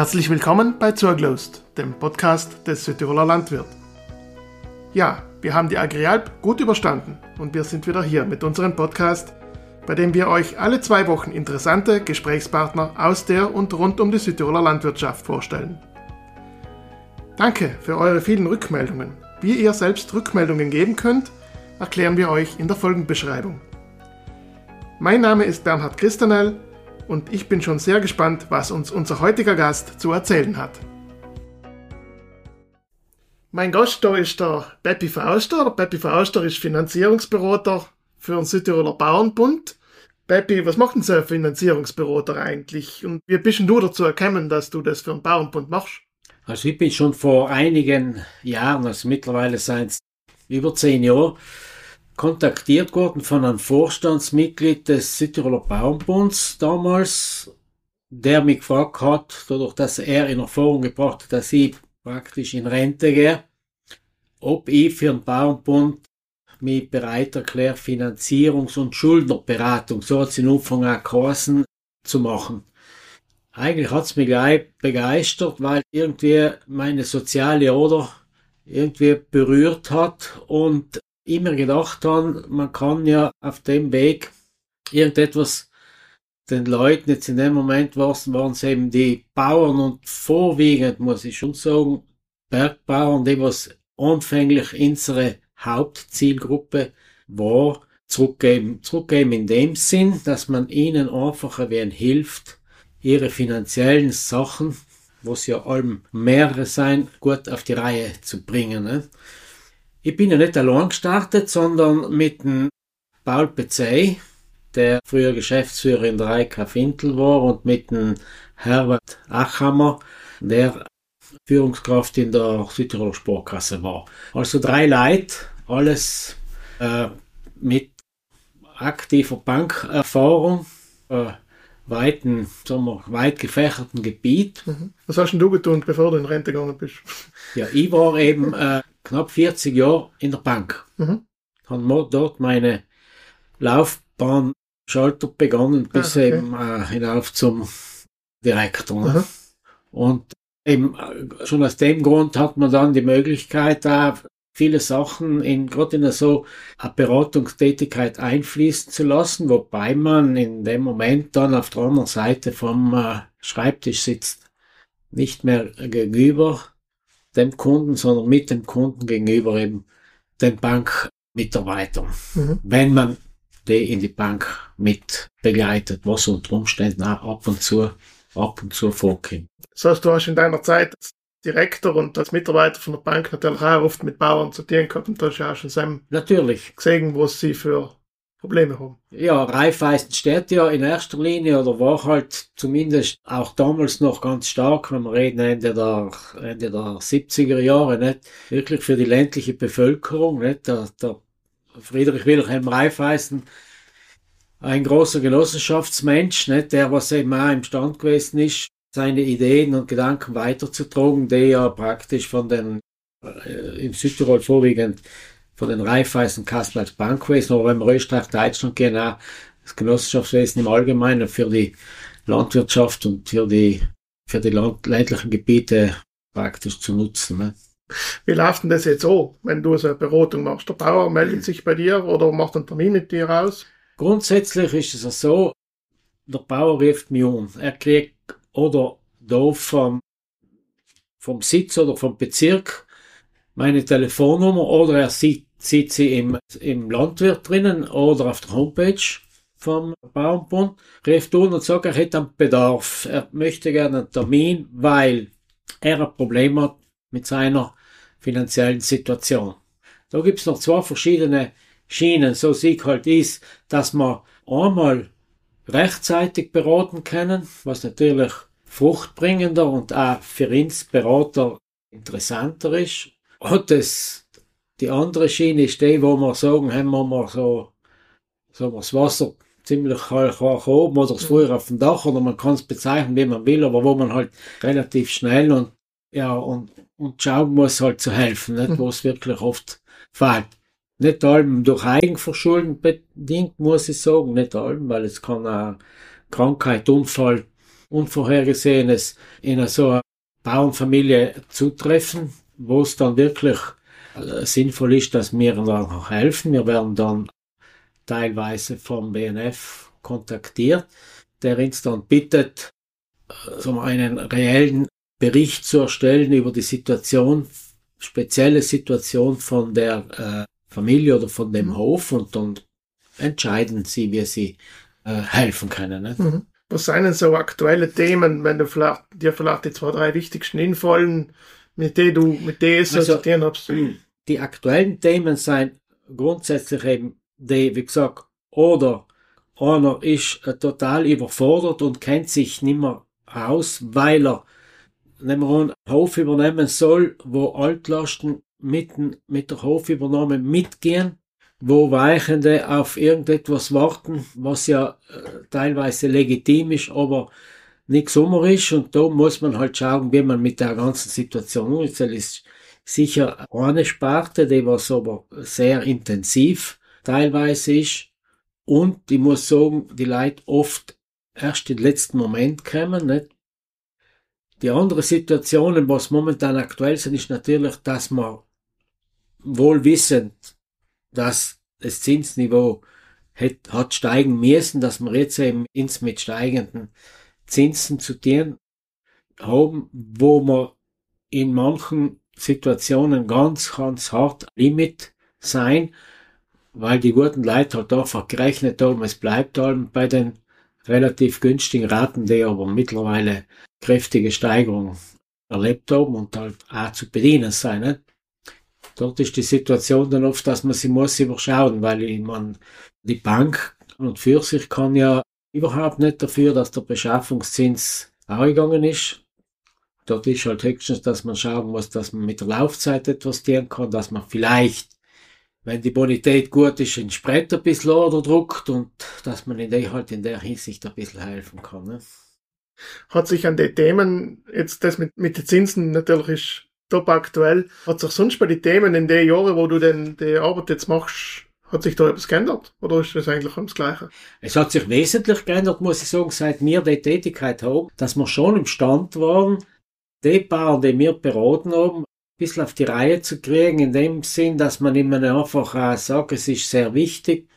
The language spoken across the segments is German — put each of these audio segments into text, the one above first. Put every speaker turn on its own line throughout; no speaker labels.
Herzlich willkommen bei Zurglost, dem Podcast des Südtiroler Landwirt. Ja, wir haben die Agrialp gut überstanden und wir sind wieder hier mit unserem Podcast, bei dem wir euch alle zwei Wochen interessante Gesprächspartner aus der und rund um die Südtiroler Landwirtschaft vorstellen. Danke für eure vielen Rückmeldungen. Wie ihr selbst Rückmeldungen geben könnt, erklären wir euch in der Folgenbeschreibung. Mein Name ist Bernhard Christanel und ich bin schon sehr gespannt, was uns unser heutiger Gast zu erzählen hat. Mein Gast da ist der Peppi Fauster. Der Peppi Fauster ist Finanzierungsberater für den Südtiroler Bauernbund. Peppi, was macht denn so ein Finanzierungsberater eigentlich? Und wie bist denn du dazu erkennen, dass du das für den Bauernbund machst?
Also ich bin schon vor einigen Jahren, also mittlerweile seit über zehn Jahren, kontaktiert worden von einem Vorstandsmitglied des Südtiroler Bauernbunds damals, der mich gefragt hat, dadurch, dass er in Erfahrung gebracht hat, dass ich praktisch in Rente gehe, ob ich für den Bauernbund mich bereit erkläre, Finanzierungs- und Schuldnerberatung, so hat es in Umfang auch geheißen, zu machen. Eigentlich hat's mich gleich begeistert, weil irgendwie meine soziale Oder irgendwie berührt hat und immer gedacht habe, man kann ja auf dem Weg irgendetwas den Leuten, jetzt in dem Moment waren es eben die Bauern und vorwiegend, muss ich schon sagen, Bergbauern, die was anfänglich unsere Hauptzielgruppe war, zurückgeben. Zurückgeben in dem Sinn, dass man ihnen einfach ein wenig hilft, ihre finanziellen Sachen, was ja allem mehrere sein, gut auf die Reihe zu bringen. Ne? Ich bin ja nicht allein gestartet, sondern mit dem Paul Pezey, der früher Geschäftsführer in der IK Fintel war und mit dem Herbert Achammer, der Führungskraft in der Südtiroler Sportkasse war. Also drei Leute, alles äh, mit aktiver Bankerfahrung, äh, weiten, sagen wir, weit gefächerten Gebiet.
Mhm. Was hast denn du getan, bevor du in Rente gegangen bist?
Ja, ich war eben äh, knapp 40 Jahre in der Bank.
Mhm.
Habe dort meine Laufbahn Schalter begonnen, bis ah, okay. eben äh, hinauf zum Direktor. Ne? Mhm. Und eben äh, schon aus dem Grund hat man dann die Möglichkeit, da viele Sachen in, gerade in so eine Beratungstätigkeit einfließen zu lassen, wobei man in dem Moment dann auf der anderen Seite vom äh, Schreibtisch sitzt. Nicht mehr gegenüber dem Kunden, sondern mit dem Kunden gegenüber eben den Bankmitarbeitern. Mhm. Wenn man die in die Bank mit begleitet, was unter Umständen auch ab und zu, ab und zu vorkommt.
Das heißt, du hast in deiner Zeit als Direktor und als Mitarbeiter von der Bank natürlich auch oft mit Bauern zu tun gehabt und da hast du auch schon Sam
natürlich
gesehen, was sie für Probleme haben.
Ja, Raiffeisen steht ja in erster Linie oder war halt zumindest auch damals noch ganz stark, wenn wir reden Ende der, Ende der 70er Jahre, nicht? Wirklich für die ländliche Bevölkerung, nicht? Der, der Friedrich Wilhelm Raiffeisen, ein großer Genossenschaftsmensch, nicht? Der was eben auch im Stand gewesen ist, seine Ideen und Gedanken weiterzutragen, die ja praktisch von den, äh, im Südtirol vorwiegend von den Raiffeisen als Bankwesen, aber wenn wir Österreich, Deutschland gehen, auch das Genossenschaftswesen im Allgemeinen für die Landwirtschaft und für die, für die Land ländlichen Gebiete praktisch zu nutzen. Ne?
Wie läuft denn das jetzt so, wenn du so eine Beratung machst? Der Bauer meldet sich bei dir oder macht einen Termin mit dir aus?
Grundsätzlich ist es so, der Bauer ruft mich um. Er kriegt oder da vom, vom Sitz oder vom Bezirk meine Telefonnummer oder er sieht sieht sie im, im Landwirt drinnen oder auf der Homepage vom Bauernbund, ruft an und sagt, er hätte einen Bedarf. Er möchte gerne einen Termin, weil er ein Problem hat mit seiner finanziellen Situation. Da gibt's noch zwei verschiedene Schienen. So sieht halt ist, dass man einmal rechtzeitig beraten können, was natürlich fruchtbringender und auch für uns Berater interessanter ist. Und das die andere Schiene ist die, wo wir sagen, haben wir mal so, so das Wasser ziemlich hoch oben oder das Feuer auf dem Dach oder man kann es bezeichnen, wie man will, aber wo man halt relativ schnell und ja und, und schauen muss halt zu helfen, nicht, wo es wirklich oft fehlt. Nicht allem durch Eigenverschulden bedingt, muss ich sagen, nicht allem, weil es kann auch Krankheit, Unfall, Unvorhergesehenes in so einer Bauernfamilie zutreffen, wo es dann wirklich sinnvoll ist, dass wir dann auch helfen. Wir werden dann teilweise vom BNF kontaktiert, der uns dann bittet, äh, so einen reellen Bericht zu erstellen über die Situation, spezielle Situation von der äh, Familie oder von dem mhm. Hof und dann entscheiden sie, wie sie äh, helfen können. Ne? Mhm.
Was sind denn so aktuelle Themen, wenn du vielleicht, dir vielleicht die zwei, drei wichtigsten infallen, mit denen du, mit denen du also, tun hast?
Die aktuellen Themen sind grundsätzlich eben die, wie gesagt, oder einer ist äh, total überfordert und kennt sich nicht mehr aus, weil er nehmen wir einen Hof übernehmen soll, wo Altlasten mitten mit der Hofübernahme mitgehen, wo Weichende auf irgendetwas warten, was ja äh, teilweise legitim ist, aber nicht Sommer ist und da muss man halt schauen, wie man mit der ganzen Situation umgeht. Das ist sicher eine Sparte, die was aber sehr intensiv teilweise ist und ich muss sagen, die Leute oft erst im letzten Moment kommen, nicht? Die andere Situationen, was momentan aktuell sind, ist natürlich, dass man wohl wissend, dass das Zinsniveau hat, hat steigen müssen, dass wir jetzt eben ins mit steigenden Zinsen zu tun haben, wo man in manchen Situationen ganz, ganz hart Limit sein, weil die guten Leute halt einfach gerechnet haben, es bleibt halt bei den relativ günstigen Raten, die aber mittlerweile kräftige Steigerung erlebt haben und halt auch zu bedienen sein. Nicht? Dort ist die Situation dann oft, dass man sie muss überschauen, weil man die Bank und für sich kann ja überhaupt nicht dafür, dass der Beschaffungszins angegangen ist. Dort ist halt höchstens, dass man schauen muss, dass man mit der Laufzeit etwas tun kann, dass man vielleicht, wenn die Bonität gut ist, ein Spread ein bisschen oder druckt und dass man in der, halt in der Hinsicht ein bisschen helfen kann. Ne?
Hat sich an die Themen, jetzt das mit, mit den Zinsen natürlich ist top aktuell, hat sich sonst bei den Themen in den Jahren, wo du denn die Arbeit jetzt machst, hat sich da etwas geändert? Oder ist das eigentlich das Gleiche?
Es hat sich wesentlich geändert, muss ich sagen, seit wir die Tätigkeit haben, dass wir schon im Stand waren, die paar, die wir beraten haben, ein bisschen auf die Reihe zu kriegen, in dem Sinn, dass man immer einfach äh, sagt, es ist sehr wichtig,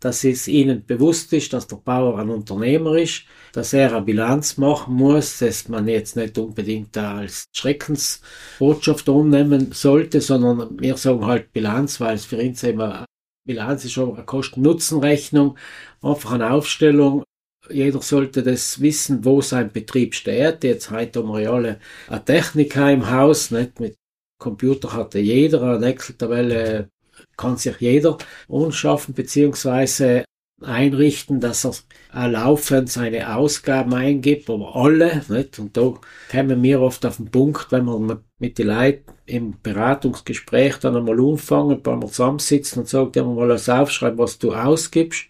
dass es ihnen bewusst ist, dass der Bauer ein Unternehmer ist, dass er eine Bilanz machen muss, dass man jetzt nicht unbedingt als Schreckensbotschaft umnehmen sollte, sondern wir sagen halt Bilanz, weil es für uns immer Bilanz ist schon eine Kosten-Nutzen-Rechnung, einfach eine Aufstellung. Jeder sollte das wissen, wo sein Betrieb steht. Jetzt heute haben wir ja alle eine Techniker im Haus, nicht mit Computer hatte jeder, eine Excel-Tabelle kann sich jeder anschaffen beziehungsweise einrichten, dass er laufend seine Ausgaben eingibt, aber alle, nicht? Und da kommen wir oft auf den Punkt, wenn wir mit den Leuten im Beratungsgespräch dann einmal anfangen, wenn wir zusammensitzen und sagen, ja, mal alles aufschreiben, was du ausgibst.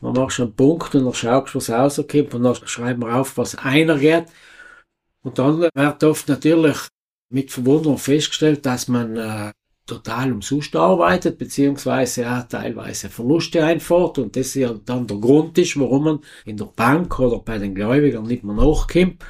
Dann machst du einen Punkt und dann schaust du, was rauskommt und dann schreiben wir auf, was einer geht. Und dann wird oft natürlich mit Verwunderung festgestellt, dass man äh, total umsonst arbeitet, beziehungsweise auch teilweise Verluste einfährt und das ja dann der Grund ist, warum man in der Bank oder bei den Gläubigern nicht mehr nachkommt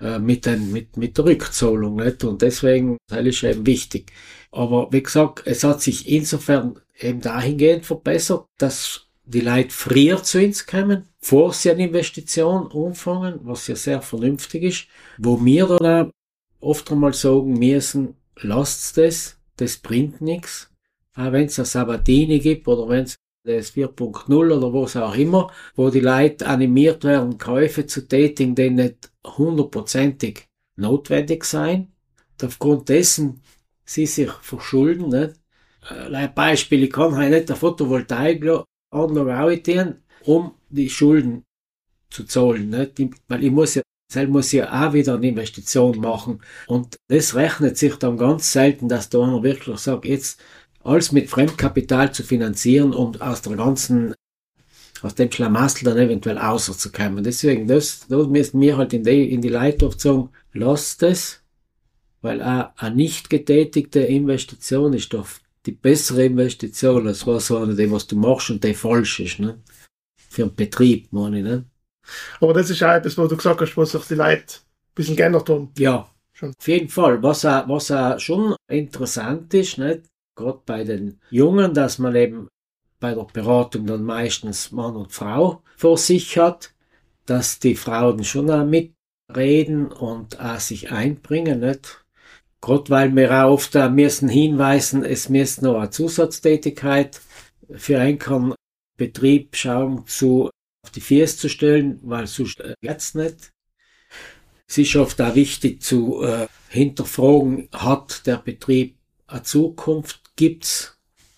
äh, mit, den, mit, mit der Rückzahlung. Nicht? Und deswegen das ist eben wichtig. Aber wie gesagt, es hat sich insofern eben dahingehend verbessert, dass die Leute früher zu uns kommen, vor sie eine Investition anfangen, was ja sehr vernünftig ist, wo wir dann auch oft einmal sagen müssen, lasst das, das bringt nichts. Auch wenn es eine Sabatini gibt oder wenn es das 4.0 oder was auch immer, wo die Leute animiert werden, Käufe zu tätigen, die nicht hundertprozentig notwendig sein. Aufgrund dessen sie sich verschulden. Nicht? Äh, ein Beispiel, ich kann halt nicht eine Photovoltaikanlage tun, um die Schulden zu zahlen. Nicht? Weil ich muss ja selbst muss ja auch wieder eine Investition machen. Und das rechnet sich dann ganz selten, dass da einer wirklich sagt, jetzt alles mit Fremdkapital zu finanzieren und aus der ganzen, aus dem Schlamassel dann eventuell außerzukommen. Deswegen, das, da müssen wir halt in die, in die Leidenschaft sagen, lasst es, weil auch eine nicht getätigte Investition ist doch die bessere Investition als was so eine, die was du machst und die falsch ist, ne? Für einen Betrieb, meine ich, ne?
Aber das ist auch etwas, wo du gesagt hast, wo sich die Leute ein bisschen geändert haben.
Ja,
Schon.
auf jeden Fall. Was auch, was auch schon interessant ist, nicht? Gerade bei den Jungen, dass man eben bei der Beratung dann meistens Mann und Frau vor sich hat, dass die Frauen schon auch mitreden und auch sich einbringen, nicht? Gerade weil wir auch oft da müssen hinweisen, es müsste noch eine Zusatztätigkeit für einen Betrieb schauen zu auf die Füße zu stellen, weil sonst äh, geht's nicht. Es ist oft auch wichtig zu äh, hinterfragen, hat der Betrieb eine Zukunft, gibt's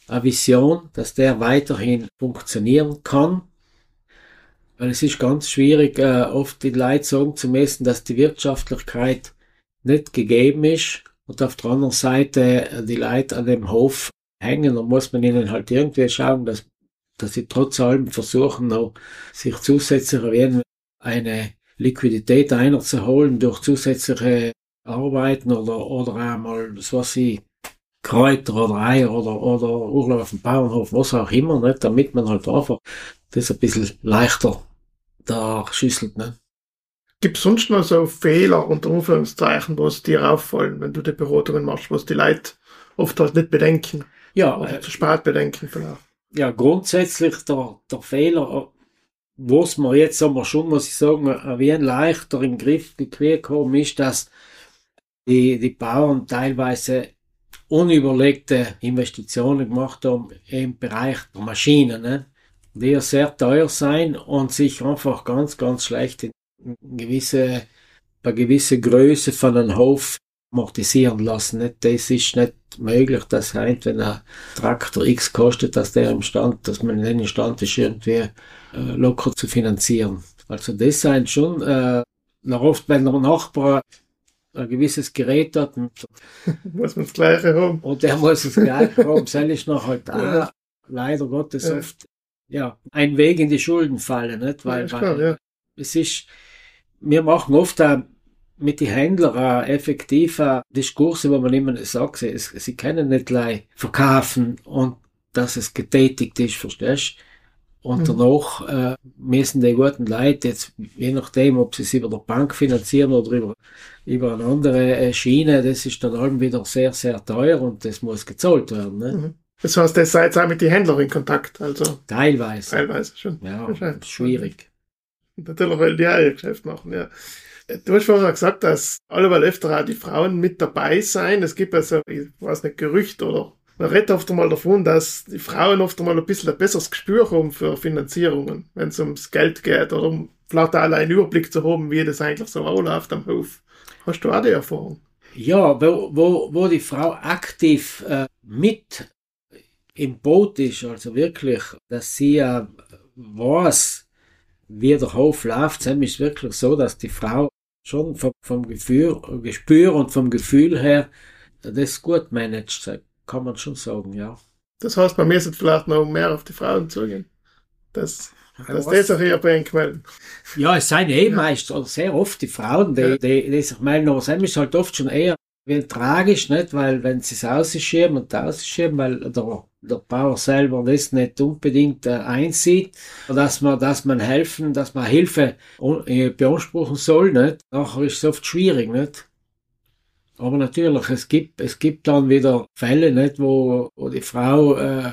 eine Vision, dass der weiterhin funktionieren kann. Weil es ist ganz schwierig, äh, oft die Leute sagen zu messen, dass die Wirtschaftlichkeit nicht gegeben ist und auf der anderen Seite äh, die Leute an dem Hof hängen, dann muss man ihnen halt irgendwie schauen, dass, dass sie trotz allem versuchen, noch sich zusätzlich eine Liquidität einzuholen durch zusätzliche Arbeiten oder, oder einmal, was sie Kräuter oder Eier oder, oder Urlaub auf dem Bauernhof, was auch immer, nicht, damit man halt einfach das ein bisschen leichter da schüsselt. Nicht?
Gibt es sonst noch so Fehler unter Anführungszeichen, was dir auffallen, wenn du die Beratungen machst, was die Leute oft halt nicht bedenken?
Ja,
Oder
äh,
zu spät bedenken vielleicht.
ja, grundsätzlich der, der Fehler, was man jetzt aber schon, muss ich sagen, wie ein leichter im Griff gekriegt haben, ist, dass die, die Bauern teilweise unüberlegte Investitionen gemacht haben im Bereich der Maschinen, ne? die ja sehr teuer sein und sich einfach ganz, ganz schlecht in gewisse, bei gewisse Größe von einem Hof amortisieren lassen. Nicht? Das ist nicht möglich, dass halt, wenn ein Traktor X kostet, dass der im Stand, dass man den imstand ist, irgendwie äh, locker zu finanzieren. Also das sind schon, äh, noch oft, wenn der Nachbar ein gewisses Gerät hat und,
Muss man das Gleiche haben.
und der muss es gleich haben, soll ich noch halt
Ja.
leider Gottes
Ja.
oft, ja, ein Weg in die Schulden fallen, nicht?
Ja,
Weil,
ist
weil
klar, ja.
es ist, wir machen oft auch mit den Händlern auch effektive Diskurse, wo man immer sagt, sie, sie können nicht gleich verkaufen und dass es getätigt ist, verstehst Und
Mhm.
danach äh, müssen die guten Leute jetzt, je nachdem, ob sie es über der Bank finanzieren oder über, über eine andere äh, Schiene, das ist dann allem wieder sehr, sehr teuer und das muss gezahlt werden. Ne?
Mhm. Das heißt, ihr seid auch mit den Händlern in Kontakt, also
Teilweise.
teilweise schon.
Ja, schwierig.
Natürlich, weil die auch ihr Geschäft machen, ja. Du hast vorher gesagt, dass alleweil öfter auch die Frauen mit dabei sein. Es gibt also, ich weiß nicht, Gerücht oder man redet oft einmal davon, dass die Frauen oft einmal ein bisschen ein besseres Gespür haben für Finanzierungen, wenn es ums Geld geht oder um vielleicht auch einen Überblick zu haben, wie das eigentlich so läuft am Hof. Hast du auch die Erfahrung?
Ja, wo, wo, wo die Frau aktiv äh, mit im Boot ist, also wirklich, dass sie äh, weiß, wie der Hof läuft, dann ist es wirklich so, dass die Frau schon vom, vom Gefühl, Gespür und vom Gefühl her das gut managt, kann man schon sagen, ja.
Das heißt, man müsste vielleicht noch mehr auf die Frauen zugehen. Das, dass das auch hier bringen melden.
Ja, es sind eh meist oder sehr oft die Frauen, die,
Ja.
die, die sich melden, aber es ist halt oft schon eher wie tragisch, nicht? Weil, wenn sie es ausschieben und ausschieben, weil der, der Bauer selber das nicht unbedingt äh, einsieht, dass man, dass man helfen, dass man Hilfe un- äh, beanspruchen soll, nicht? Nachher ist es oft schwierig, nicht? Aber natürlich, es gibt, es gibt dann wieder Fälle, nicht? Wo, wo die Frau, äh,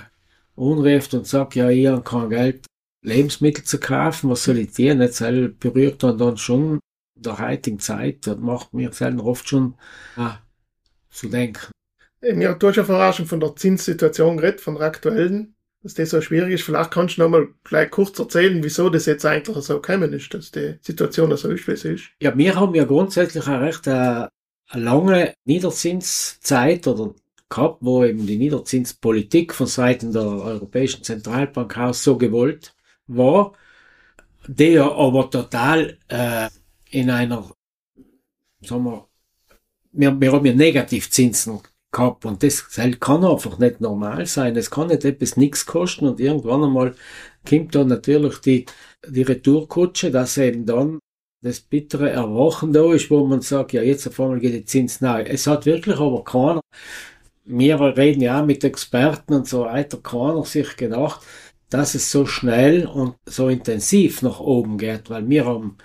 unruft und sagt, ja, ich habe kein Geld, Lebensmittel zu kaufen, was soll ich dir? Nicht, das berührt dann, dann schon in der heutigen Zeit, das macht mir selber oft schon ah, zu denken.
Eben, Ja, du hast ja vorher schon von der Zinssituation geredet, von der aktuellen, dass das so schwierig ist. Vielleicht kannst du noch mal gleich kurz erzählen, wieso das jetzt eigentlich so gekommen ist, dass die Situation so ist, wie sie ist.
Ja, wir haben ja grundsätzlich eine recht äh, lange Niederzinszeit oder gehabt, wo eben die Niederzinspolitik von Seiten der Europäischen Zentralbank aus so gewollt war, ja aber total äh, in einer, sagen wir, wir, wir haben ja Negativzinsen gehabt und das das kann einfach nicht normal sein. Es kann nicht etwas nichts kosten und irgendwann einmal kommt dann natürlich die, die Retourkutsche, dass eben dann das bittere Erwachen da ist, wo man sagt, ja, jetzt auf einmal geht die Zins neu. Es hat wirklich aber keiner, wir reden ja mit Experten und so weiter, keiner sich gedacht, dass es so schnell und so intensiv nach oben geht, weil wir haben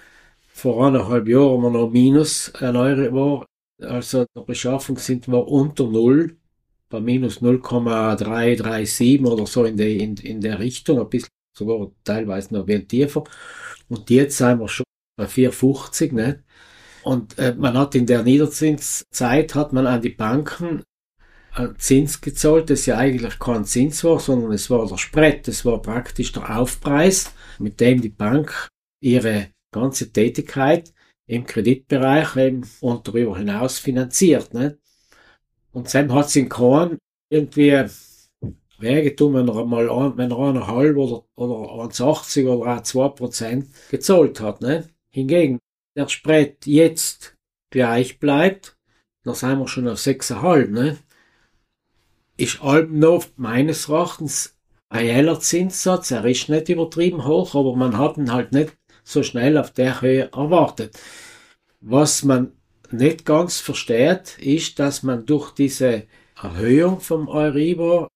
vor eineinhalb Jahren wir noch minus ein Euro, also der Beschaffung sind wir unter Null, bei minus 0,337 oder so in der, in, in der Richtung, ein bisschen sogar teilweise noch ein tiefer. Und jetzt sind wir schon 4,50, ne? Und äh, man hat in der Niederzinszeit hat man an die Banken einen Zins gezahlt, das ja eigentlich kein Zins war, sondern es war der Spread, das war praktisch der Aufpreis, mit dem die Bank ihre ganze Tätigkeit im Kreditbereich eben und darüber hinaus finanziert. Ne? Und dann hat es in Korn irgendwie wehgetan, wenn er mal ein, wenn er eineinhalb oder, oder 1,80 oder auch 2 Prozent gezahlt hat. Ne? Hingegen der Spread jetzt gleich bleibt, da sind wir schon auf 6,5. Ne? ist noch meines Erachtens ein heller Zinssatz. Er ist nicht übertrieben hoch, aber man hat ihn halt nicht so schnell auf der Höhe erwartet. Was man nicht ganz versteht, ist, dass man durch diese Erhöhung vom Euribor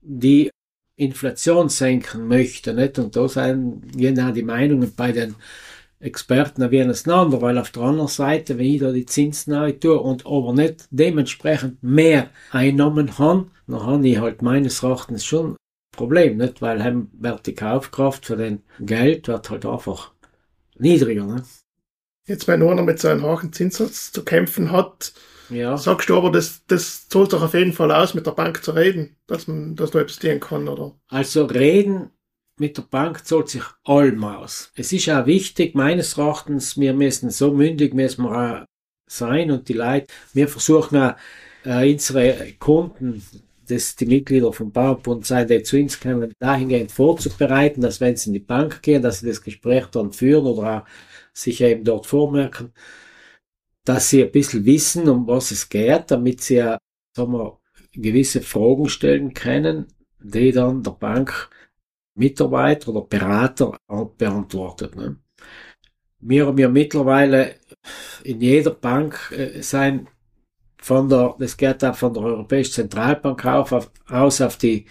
die Inflation senken möchte, nicht? Und da sind genau die Meinungen bei den Experten wie auseinander, weil auf der anderen Seite, wenn ich da die Zinsen tue und aber nicht dementsprechend mehr Einnahmen habe, dann habe ich halt meines Erachtens schon ein Problem, nicht? Weil haben, wird die Kaufkraft für den Geld wird halt einfach niedriger, ne?
Jetzt, wenn einer mit so einem hohen Zinssatz zu kämpfen hat, ja. sagst du aber, das, das zahlt doch auf jeden Fall aus, mit der Bank zu reden, dass man, dass du etwas dienen kann, oder?
Also reden mit der Bank zahlt sich allem aus. Es ist auch wichtig, meines Erachtens, wir müssen so mündig müssen wir auch sein und die Leute, wir versuchen auch, äh, unsere Kunden, das die Mitglieder vom Bauernbund sein, die zu uns kommen, dahingehend vorzubereiten, dass wenn sie in die Bank gehen, dass sie das Gespräch dann führen oder auch sich eben dort vormerken, dass sie ein bisschen wissen, um was es geht, damit sie ja, sagen wir, gewisse Fragen stellen können, die dann der Bank Mitarbeiter oder Berater beantwortet. Ne? Wir haben ja mittlerweile in jeder Bank äh, sein von der, das geht auch von der Europäischen Zentralbank auf, auf, aus auf die,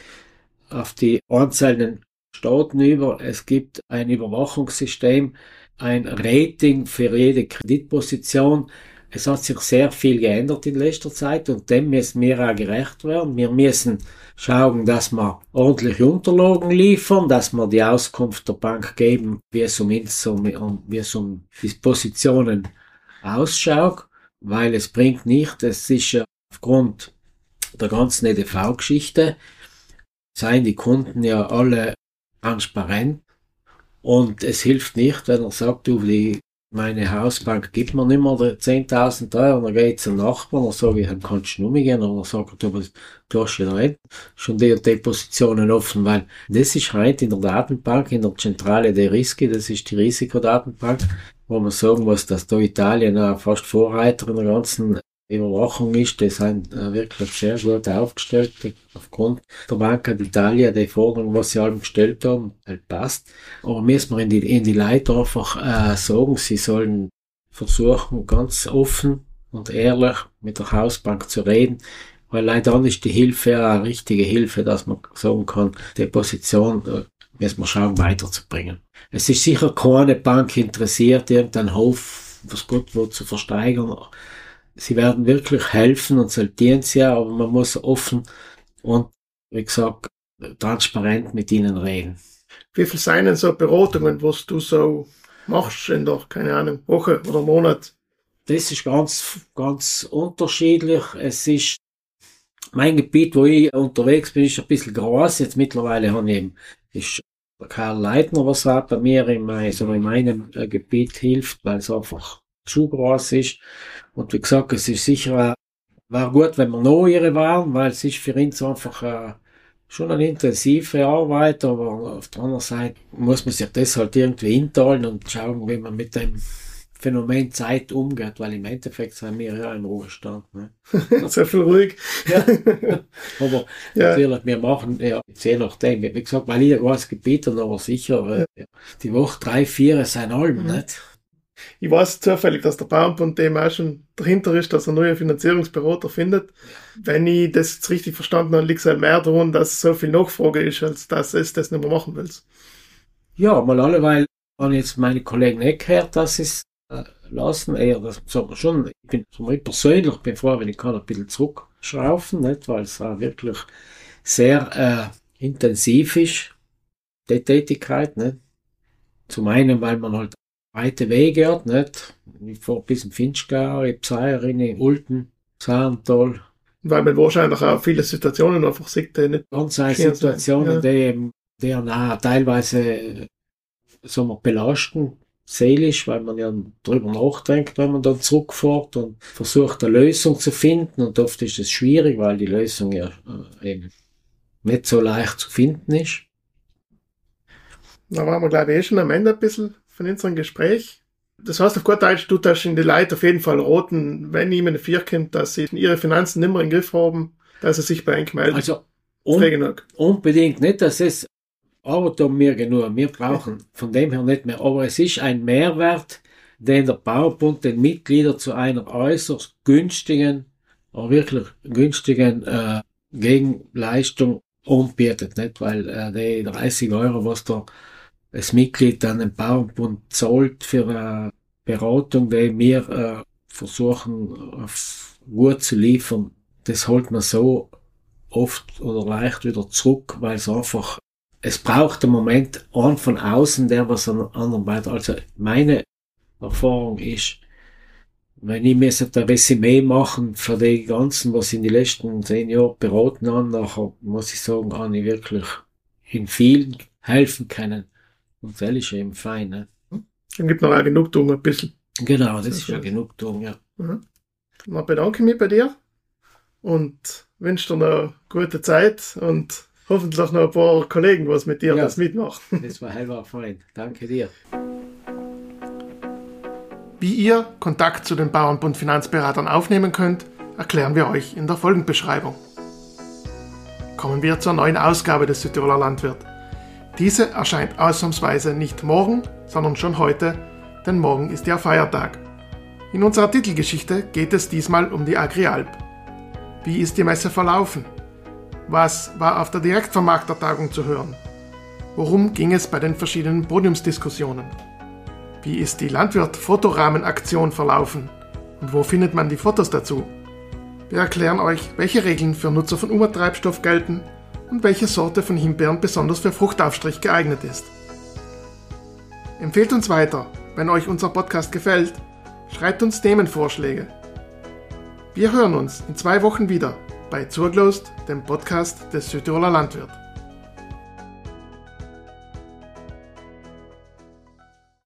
auf die einzelnen Staaten über. Es gibt ein Überwachungssystem, ein Rating für jede Kreditposition. Es hat sich sehr viel geändert in letzter Zeit und dem müssen wir auch gerecht werden. Wir müssen schauen, dass wir ordentliche Unterlagen liefern, dass wir die Auskunft der Bank geben, wie es um, um, wie es um Dispositionen ausschaut, weil es bringt nicht, es ist ja aufgrund der ganzen EDV-Geschichte, seien die Kunden ja alle transparent und es hilft nicht, wenn er sagt, du, die meine Hausbank gibt mir nicht mehr 10.000 Euro, dann geht zum Nachbarn, dann sage ich, kannst du umgehen, oder sagt er, du, hast ja nicht schon die, die Positionen offen, weil das ist heute in der Datenbank, in der Zentrale der Riski, das ist die Risikodatenbank, wo man sagen muss, dass da Italien auch fast Vorreiter in der ganzen Überwachung ist, die sind äh, wirklich sehr gut aufgestellt. Aufgrund der Banca d'Italia, die Forderung, was sie allem gestellt haben, halt passt. Aber müssen wir in die, in die Leute einfach äh, sagen, sie sollen versuchen, ganz offen und ehrlich mit der Hausbank zu reden, weil leider dann ist die Hilfe eine richtige Hilfe, dass man sagen kann, die Position äh, müssen wir schauen, weiterzubringen. Es ist sicher keine Bank interessiert, irgendeinen Hof, was Gott wo zu versteigern sie werden wirklich helfen und saltieren sie ja, aber man muss offen und, wie gesagt, transparent mit ihnen reden.
Wie viel seien denn so Beratungen, was du so machst in der, keine Ahnung, Woche oder Monat?
Das ist ganz, ganz unterschiedlich. Es ist, mein Gebiet, wo ich unterwegs bin, ist ein bisschen groß. Jetzt mittlerweile habe ich eben, ist Karl Leitner, was auch bei mir in, mein, so in meinem äh, Gebiet hilft, weil es einfach zu groß ist. Und wie gesagt, es ist sicher, war gut, wenn wir Neue waren, weil es ist für uns einfach äh, schon eine intensive Arbeit, aber auf der anderen Seite muss man sich das halt irgendwie inteilen und schauen, wie man mit dem Phänomen Zeit umgeht, weil im Endeffekt sind wir ja im Ruhestand. Ne?
Sehr viel ruhig.
ja. Aber ja. natürlich, wir machen, ja, je nachdem, wie gesagt, weil ich weiß Gebiet und aber sicher, ja. die Woche drei, vier sind allem, mhm. nicht?
Ich weiß zufällig, dass der Bauernbund dem auch schon dahinter ist, dass er neue Finanzierungsberater findet. Wenn ich das jetzt richtig verstanden habe, liegt es halt mehr daran, dass so viel Nachfrage ist, als dass es das nicht mehr machen will.
Ja, mal alleweil haben jetzt meine Kollegen nicht gehört, dass es äh, lassen, eher, das sagen wir schon, ich bin mich persönlich, bin froh, wenn ich kann ein bisschen zurückschraufen, nicht, weil es auch wirklich sehr äh, intensiv ist, die Tätigkeit, nicht. Zum einen, weil man halt weite Wege hat, nicht? Ich fahre bis in Finchgau, in Pseirin, in Ulten, Saarntal.
Weil man wahrscheinlich auch viele Situationen einfach sieht, die nicht
Ganz Situationen, die eben, die auch teilweise, so wir belasten, seelisch, weil man ja drüber nachdenkt, wenn man dann zurückfährt und versucht, eine Lösung zu finden. Und oft ist es schwierig, weil die Lösung ja äh, eben nicht so leicht zu finden ist.
Da waren wir, glaube ich, eh schon am Ende ein bisschen von unserem Gespräch. Das heißt auf gut Deutsch, du darfst in die Leute auf jeden Fall roten, wenn jemand vier kommt, dass sie ihre Finanzen nicht mehr im Griff haben, dass sie sich bei euch melden.
Also un unbedingt nicht, dass es arbeiten mir genug. Wir brauchen von dem her nicht mehr. Aber es ist ein Mehrwert, den der Baubund den Mitgliedern zu einer äußerst günstigen, aber wirklich günstigen äh, Gegenleistung anbietet. Nicht? Weil äh, die 30 Euro, was da das Mitglied an den Bauernbund zahlt für eine Beratung, die wir äh, versuchen auf gut zu liefern, das holt man so oft oder leicht wieder zurück, weil es einfach, es braucht im Moment einen von außen, der was an anderen weiter. Also meine Erfahrung ist, wenn ich mir ein Resümee machen für die ganzen, was in den letzten zehn Jahren beraten habe, nachher muss ich sagen, habe ich wirklich in vielen helfen können. Und das ist eben fein. Ne?
Dann gibt noch eine Genugtuung ein bisschen.
Genau, das ist ja Genugtuung, ja.
Mhm. Dann bedanke ich mich bei dir und wünsche dir noch eine gute Zeit und hoffentlich noch ein paar Kollegen, was mit dir ja, das mitmachen.
Das war heilbar fein. Danke dir.
Wie ihr Kontakt zu den Bauernbund Finanzberatern aufnehmen könnt, erklären wir euch in der Folgenbeschreibung. Kommen wir zur neuen Ausgabe des Südtiroler Landwirt. Diese erscheint ausnahmsweise nicht morgen, sondern schon heute, denn morgen ist ja Feiertag. In unserer Titelgeschichte geht es diesmal um die Agrialp. Wie ist die Messe verlaufen? Was war auf der Direktvermarktertagung zu hören? Worum ging es bei den verschiedenen Podiumsdiskussionen? Wie ist die Landwirt-Fotorahmenaktion verlaufen? Und wo findet man die Fotos dazu? Wir erklären euch, welche Regeln für Nutzer von Umertreibstoff gelten und welche Sorte von Himbeeren besonders für Fruchtaufstrich geeignet ist. Empfehlt uns weiter, wenn euch unser Podcast gefällt, schreibt uns Themenvorschläge. Wir hören uns in zwei Wochen wieder bei Zurglost, dem Podcast des Südtiroler Landwirt.